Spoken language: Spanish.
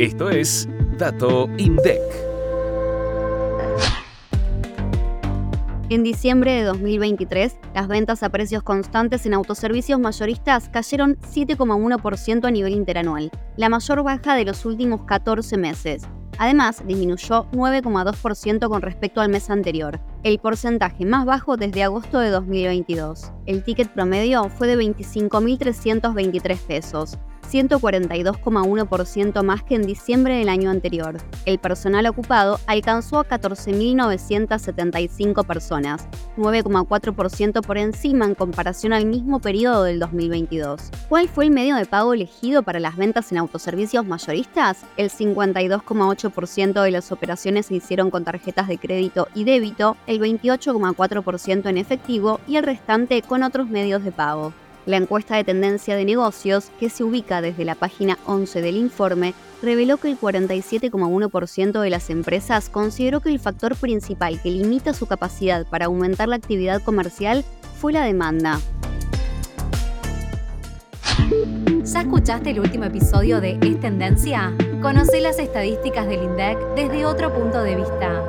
Esto es Dato INDEC. En diciembre de 2023, las ventas a precios constantes en autoservicios mayoristas cayeron 7,1% a nivel interanual, la mayor baja de los últimos 14 meses. Además, disminuyó 9,2% con respecto al mes anterior, el porcentaje más bajo desde agosto de 2022. El ticket promedio fue de 25.323 pesos, 142,1% más que en diciembre del año anterior. El personal ocupado alcanzó a 14.975 personas, 9,4% por encima en comparación al mismo periodo del 2022. ¿Cuál fue el medio de pago elegido para las ventas en autoservicios mayoristas? El 52,8% de las operaciones se hicieron con tarjetas de crédito y débito, 28,4% en efectivo y el restante con otros medios de pago. La encuesta de tendencia de negocios, que se ubica desde la página 11 del informe, reveló que el 47,1% de las empresas consideró que el factor principal que limita su capacidad para aumentar la actividad comercial fue la demanda. ¿Ya escuchaste el último episodio de Es Tendencia? Conoce las estadísticas del INDEC desde otro punto de vista.